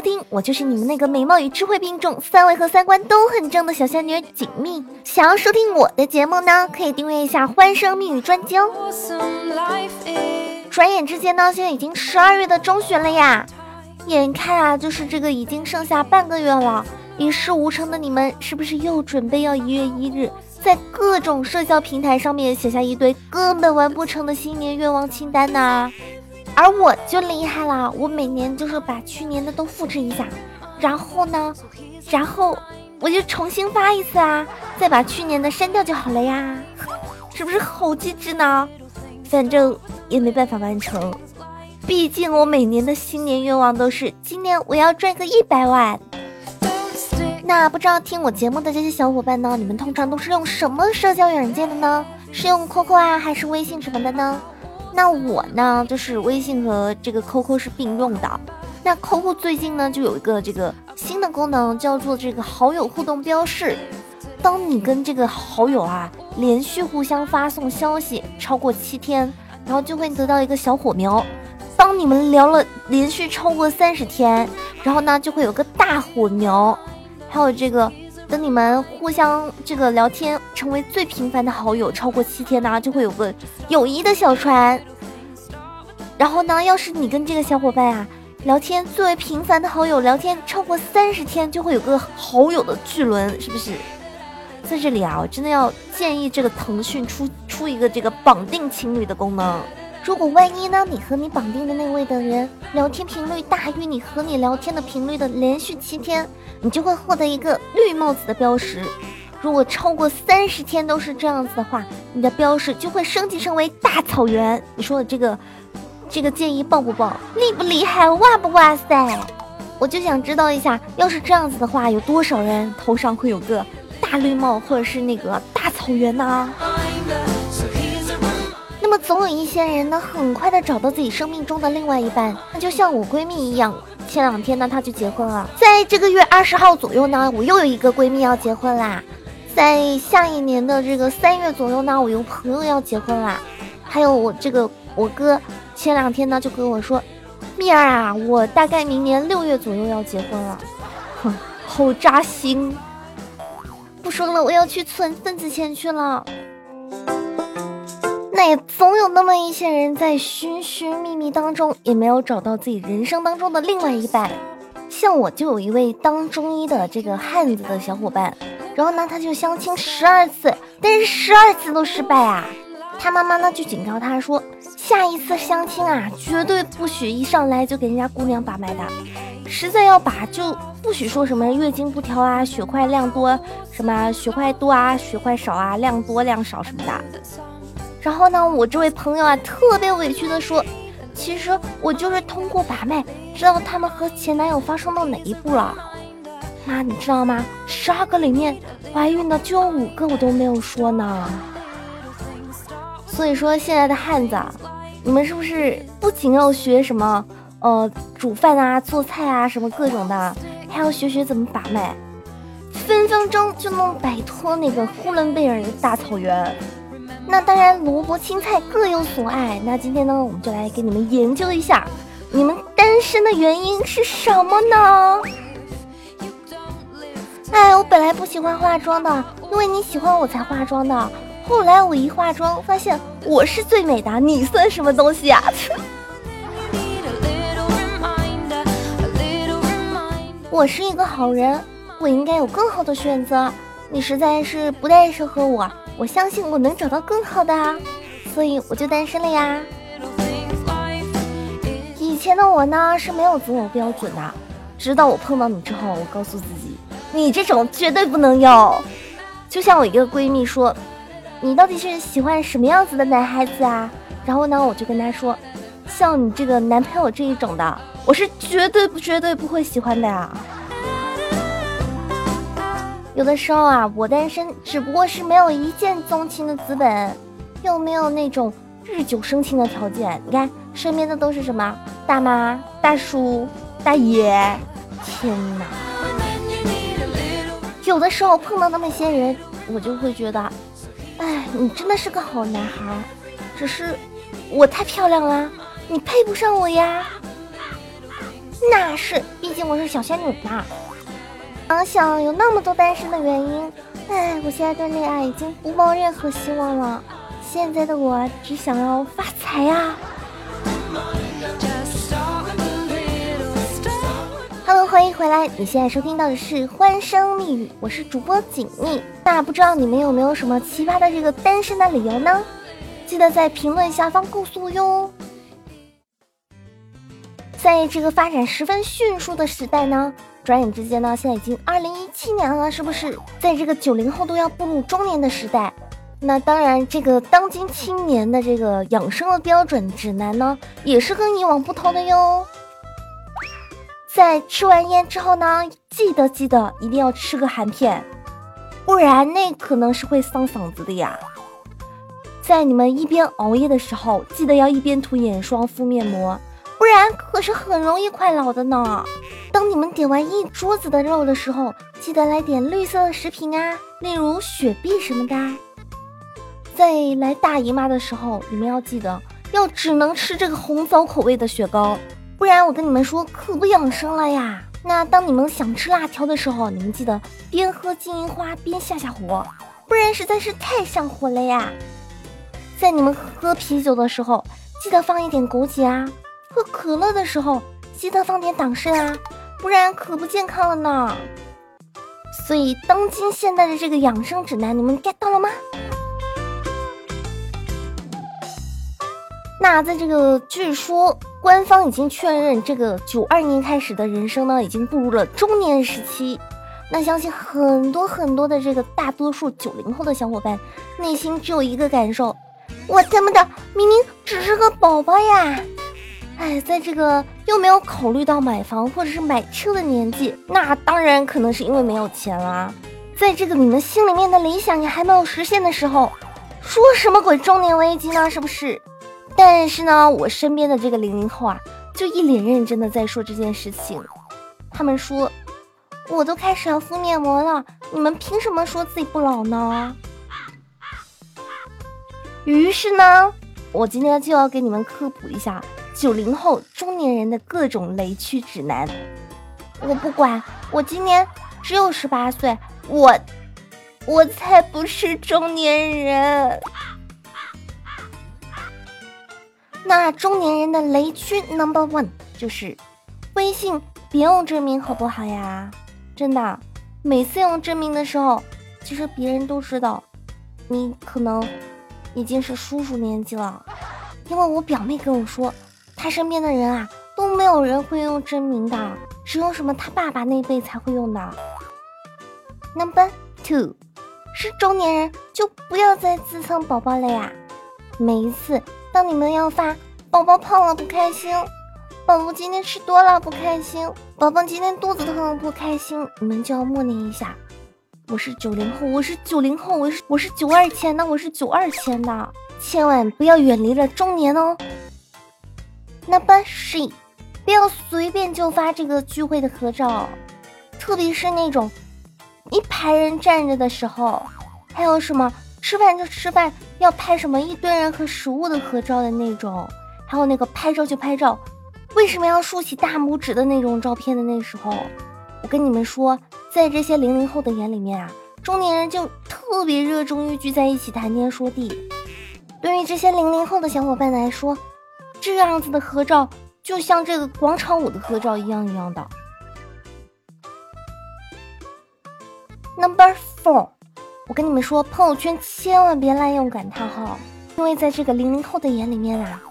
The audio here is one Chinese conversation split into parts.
收听，我就是你们那个美貌与智慧并重，三围和三观都很正的小仙女锦觅。想要收听我的节目呢，可以订阅一下《欢声蜜语专辑》哦。转眼之间呢，现在已经十二月的中旬了呀，眼看啊，就是这个已经剩下半个月了。一事无成的你们，是不是又准备要一月一日，在各种社交平台上面写下一堆根本完不成的新年愿望清单呢？而我就厉害了，我每年就是把去年的都复制一下，然后呢，然后我就重新发一次啊，再把去年的删掉就好了呀，是不是好机智呢？反正也没办法完成，毕竟我每年的新年愿望都是今年我要赚个一百万。那不知道听我节目的这些小伙伴呢，你们通常都是用什么社交软件的呢？是用 QQ 啊，还是微信什么的呢？那我呢，就是微信和这个 QQ 是并用的。那 QQ 最近呢，就有一个这个新的功能，叫做这个好友互动标识。当你跟这个好友啊连续互相发送消息超过七天，然后就会得到一个小火苗。当你们聊了连续超过三十天，然后呢就会有个大火苗。还有这个。等你们互相这个聊天成为最频繁的好友超过七天呢，就会有个友谊的小船。然后呢，要是你跟这个小伙伴啊聊天最为频繁的好友聊天超过三十天，就会有个好友的巨轮，是不是？在这里啊，我真的要建议这个腾讯出出一个这个绑定情侣的功能。如果万一呢，你和你绑定的那位的人聊天频率大于你和你聊天的频率的连续七天，你就会获得一个绿帽子的标识。如果超过三十天都是这样子的话，你的标识就会升级成为大草原。你说的这个这个建议棒不棒？厉不厉害？哇不哇塞？我就想知道一下，要是这样子的话，有多少人头上会有个大绿帽或者是那个大草原呢？总有一些人呢，很快的找到自己生命中的另外一半。那就像我闺蜜一样，前两天呢，她就结婚了。在这个月二十号左右呢，我又有一个闺蜜要结婚啦。在下一年的这个三月左右呢，我有朋友要结婚啦。还有我这个我哥，前两天呢就跟我说，蜜儿啊，我大概明年六月左右要结婚了。哼，好扎心。不说了，我要去存份子钱去了。那也总有那么一些人在寻寻觅觅当中，也没有找到自己人生当中的另外一半。像我就有一位当中医的这个汉子的小伙伴，然后呢，他就相亲十二次，但是十二次都失败啊。他妈妈呢就警告他说，下一次相亲啊，绝对不许一上来就给人家姑娘把脉的，实在要把就不许说什么月经不调啊，血块量多，什么血块多啊，血块少啊，量多量少什么的。然后呢，我这位朋友啊，特别委屈的说：“其实我就是通过把脉，知道他们和前男友发生到哪一步了。妈，你知道吗？十二个里面怀孕的就有五个我都没有说呢。所以说，现在的汉子，你们是不是不仅要学什么呃煮饭啊、做菜啊什么各种的，还要学学怎么把脉，分分钟就能摆脱那个呼伦贝尔的大草原。”那当然，萝卜青菜各有所爱。那今天呢，我们就来给你们研究一下，你们单身的原因是什么呢？哎，我本来不喜欢化妆的，因为你喜欢我才化妆的。后来我一化妆，发现我是最美的，你算什么东西啊？我是一个好人，我应该有更好的选择。你实在是不太适合我。我相信我能找到更好的啊，所以我就单身了呀。以前的我呢是没有择偶标准的，直到我碰到你之后，我告诉自己，你这种绝对不能要。就像我一个闺蜜说，你到底是喜欢什么样子的男孩子啊？然后呢，我就跟她说，像你这个男朋友这一种的，我是绝对不绝对不会喜欢的呀。有的时候啊，我单身只不过是没有一见钟情的资本，又没有那种日久生情的条件。你看身边的都是什么大妈、大叔、大爷，天哪！有的时候碰到那么些人，我就会觉得，哎，你真的是个好男孩，只是我太漂亮了，你配不上我呀。那是，毕竟我是小仙女嘛。想想有那么多单身的原因，哎，我现在对恋爱已经不抱任何希望了。现在的我只想要发财呀。Hello，欢迎回来！你现在收听到的是《欢声蜜语》，我是主播锦觅。那不知道你们有没有什么奇葩的这个单身的理由呢？记得在评论下方告诉我哟。在这个发展十分迅速的时代呢，转眼之间呢，现在已经二零一七年了，是不是？在这个九零后都要步入中年的时代，那当然，这个当今青年的这个养生的标准指南呢，也是跟以往不同的哟。在吃完烟之后呢，记得记得一定要吃个含片，不然那可能是会伤嗓子的呀。在你们一边熬夜的时候，记得要一边涂眼霜、敷面膜，不然可是很容易快老的呢。当你们点完一桌子的肉的时候，记得来点绿色的食品啊，例如雪碧什么的。在来大姨妈的时候，你们要记得要只能吃这个红枣口味的雪糕。不然我跟你们说可不养生了呀。那当你们想吃辣条的时候，你们记得边喝金银花边下下火，不然实在是太上火了呀。在你们喝啤酒的时候，记得放一点枸杞啊；喝可乐的时候，记得放点党参啊，不然可不健康了呢。所以当今现代的这个养生指南，你们 get 到了吗？那在这个据说。官方已经确认，这个九二年开始的人生呢，已经步入了中年时期。那相信很多很多的这个大多数九零后的小伙伴，内心只有一个感受：我他妈的明明只是个宝宝呀！哎，在这个又没有考虑到买房或者是买车的年纪，那当然可能是因为没有钱啦。在这个你们心里面的理想也还没有实现的时候，说什么鬼中年危机呢？是不是？但是呢，我身边的这个零零后啊，就一脸认真的在说这件事情。他们说，我都开始要敷面膜了，你们凭什么说自己不老呢？于是呢，我今天就要给你们科普一下九零后中年人的各种雷区指南。我不管，我今年只有十八岁，我，我才不是中年人。那中年人的雷区 number one 就是微信别用真名，好不好呀？真的，每次用真名的时候，其实别人都知道你可能已经是叔叔年纪了。因为我表妹跟我说，他身边的人啊都没有人会用真名的，只有什么他爸爸那辈才会用的。Number two 是中年人就不要再自称宝宝了呀，每一次。当你们要发宝宝胖了不开心，宝宝今天吃多了不开心，宝宝今天肚子疼了不开心，你们就要默念一下：我是九零后，我是九零后，我是我是九二前的，我是九二前的，千万不要远离了中年哦。Number three，不要随便就发这个聚会的合照，特别是那种一排人站着的时候，还有什么？吃饭就吃饭，要拍什么一堆人和食物的合照的那种，还有那个拍照就拍照，为什么要竖起大拇指的那种照片的那时候，我跟你们说，在这些零零后的眼里面啊，中年人就特别热衷于聚在一起谈天说地。对于这些零零后的小伙伴来说，这样子的合照就像这个广场舞的合照一样一样的。Number four。我跟你们说，朋友圈千万别滥用感叹号，因为在这个零零后的眼里面啊，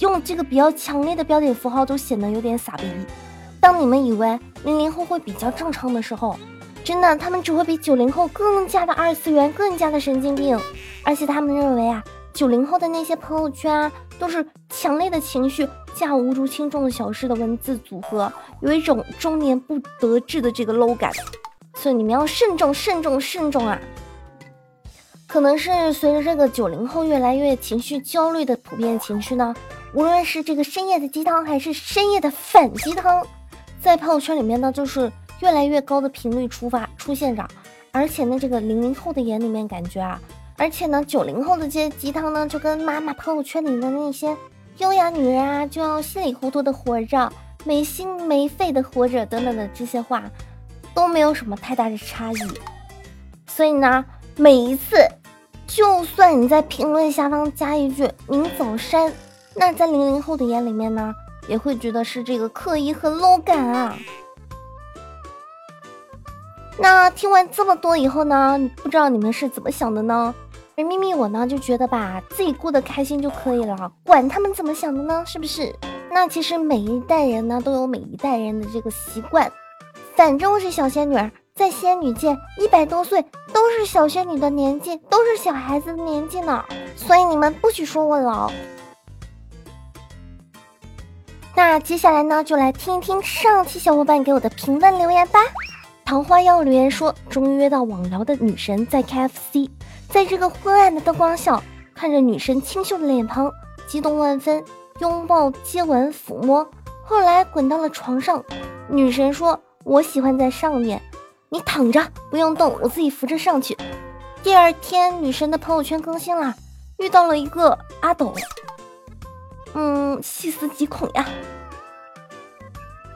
用这个比较强烈的标点符号都显得有点傻逼。当你们以为零零后会比较正常的时候，真的他们只会比九零后更加的二次元，更加的神经病。而且他们认为啊，九零后的那些朋友圈啊，都是强烈的情绪加无足轻重的小事的文字组合，有一种中年不得志的这个 low 感。所以你们要慎重、慎重、慎重啊！可能是随着这个九零后越来越情绪焦虑的普遍情绪呢，无论是这个深夜的鸡汤，还是深夜的反鸡汤，在朋友圈里面呢，就是越来越高的频率出发出现着。而且呢，这个零零后的眼里面感觉啊，而且呢，九零后的这些鸡汤呢，就跟妈妈朋友圈里的那些优雅女人啊，就要稀里糊涂的活着。没心没肺的活着等等的这些话，都没有什么太大的差异。所以呢，每一次，就算你在评论下方加一句“您早删”，那在零零后的眼里面呢，也会觉得是这个刻意和 low 感啊。那听完这么多以后呢，不知道你们是怎么想的呢？而咪咪我呢就觉得吧，自己过得开心就可以了，管他们怎么想的呢？是不是？那其实每一代人呢都有每一代人的这个习惯，反正我是小仙女，在仙女界一百多岁都是小仙女的年纪，都是小孩子的年纪呢，所以你们不许说我老。那接下来呢，就来听一听上期小伙伴给我的评论留言吧。桃花妖留言说：“终于约到网聊的女神在 KFC，在这个昏暗的灯光下，看着女神清秀的脸庞，激动万分，拥抱、接吻、抚摸。后来滚到了床上，女神说：‘我喜欢在上面，你躺着不用动，我自己扶着上去。’第二天，女神的朋友圈更新了，遇到了一个阿斗。嗯，细思极恐呀。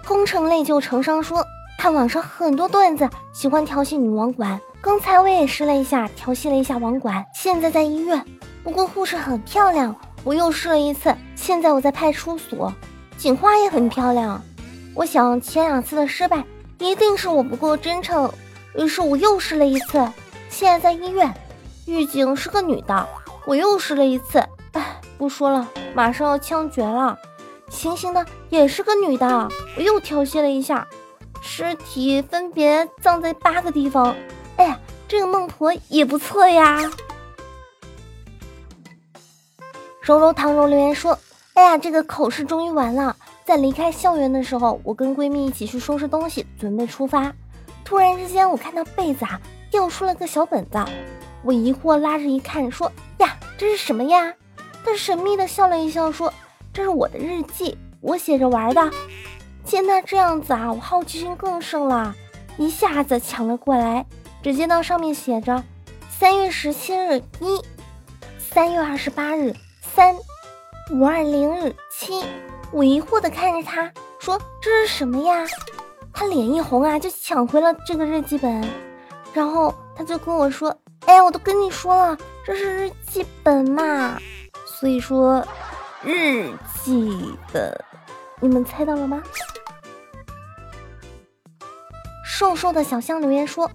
空城泪就成伤说。”看网上很多段子，喜欢调戏女网管。刚才我也试了一下，调戏了一下网管。现在在医院，不过护士很漂亮。我又试了一次，现在我在派出所，警花也很漂亮。我想前两次的失败一定是我不够真诚，于是我又试了一次。现在在医院，狱警是个女的。我又试了一次，哎，不说了，马上要枪决了。行刑的也是个女的，我又调戏了一下。尸体分别葬在八个地方，哎呀，这个孟婆也不错呀。柔柔糖柔留言说：“哎呀，这个考试终于完了，在离开校园的时候，我跟闺蜜一起去收拾东西，准备出发。突然之间，我看到被子啊掉出了个小本子，我疑惑拉着一看，说呀，这是什么呀？她神秘的笑了一笑，说：这是我的日记，我写着玩的。”见他这样子啊，我好奇心更盛了，一下子抢了过来。只见到上面写着三月十七日一，三月二十八日三，五二零日七。我疑惑的看着他说：“这是什么呀？”他脸一红啊，就抢回了这个日记本。然后他就跟我说：“哎，我都跟你说了，这是日记本嘛。所以说，日记本，你们猜到了吗？”瘦瘦的小香留言说：“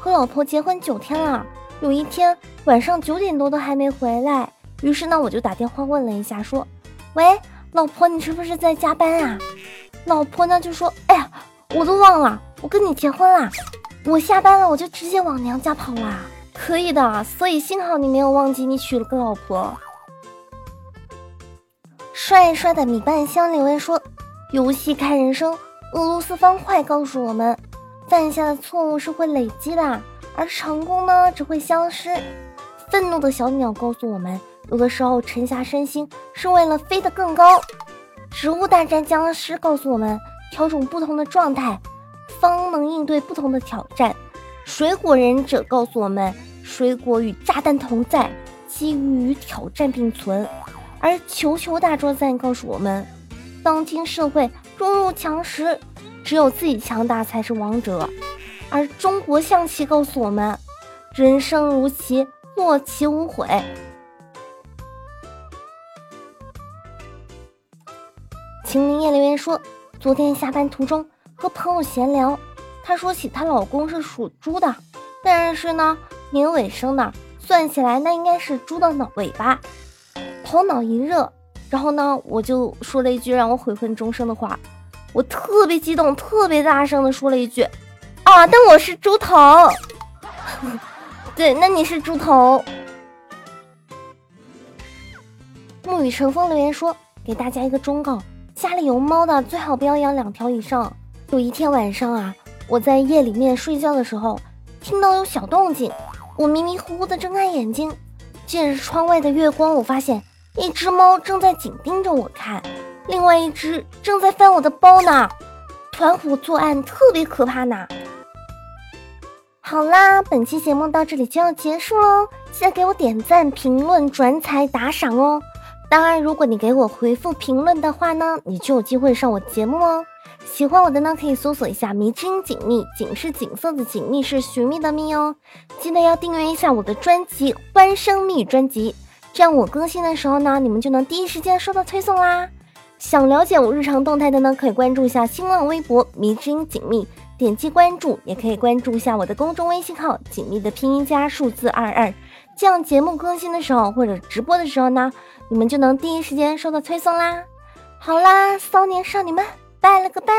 和老婆结婚九天了，有一天晚上九点多都还没回来。于是呢，我就打电话问了一下，说：‘喂，老婆，你是不是在加班啊？’老婆呢就说：‘哎呀，我都忘了，我跟你结婚了，我下班了我就直接往娘家跑啦。’可以的，所以幸好你没有忘记你娶了个老婆。”帅帅的米半香留言说：“游戏看人生，俄罗斯方块告诉我们。”犯下的错误是会累积的，而成功呢只会消失。愤怒的小鸟告诉我们，有的时候沉下身心是为了飞得更高。植物大战僵尸告诉我们，调整不同的状态，方能应对不同的挑战。水果忍者告诉我们，水果与炸弹同在，机遇与挑战并存。而球球大作战告诉我们，当今社会弱肉强食。只有自己强大才是王者，而中国象棋告诉我们：人生如棋，落棋无悔。秦林叶留言说，昨天下班途中和朋友闲聊，她说起她老公是属猪的，但是呢年尾生的，算起来那应该是猪的脑尾巴。头脑一热，然后呢我就说了一句让我悔恨终生的话。我特别激动，特别大声的说了一句：“啊，但我是猪头。”对，那你是猪头。沐雨成风留言说：“给大家一个忠告，家里有猫的最好不要养两条以上。”有一天晚上啊，我在夜里面睡觉的时候，听到有小动静，我迷迷糊糊的睁开眼睛，借着窗外的月光，我发现一只猫正在紧盯着我看。另外一只正在翻我的包呢，团伙作案特别可怕呢。好啦，本期节目到这里就要结束喽，记得给我点赞、评论、转采、打赏哦。当然，如果你给我回复评论的话呢，你就有机会上我节目哦。喜欢我的呢，可以搜索一下“迷之音锦觅”，锦是锦色的锦，觅是寻觅的觅哦。记得要订阅一下我的专辑《欢声蜜语》专辑，这样我更新的时候呢，你们就能第一时间收到推送啦。想了解我日常动态的呢，可以关注一下新浪微博“迷之音锦觅”，点击关注，也可以关注一下我的公众微信号“锦觅”的拼音加数字二二。这样节目更新的时候或者直播的时候呢，你们就能第一时间收到推送啦。好啦，骚年少女们，拜了个拜。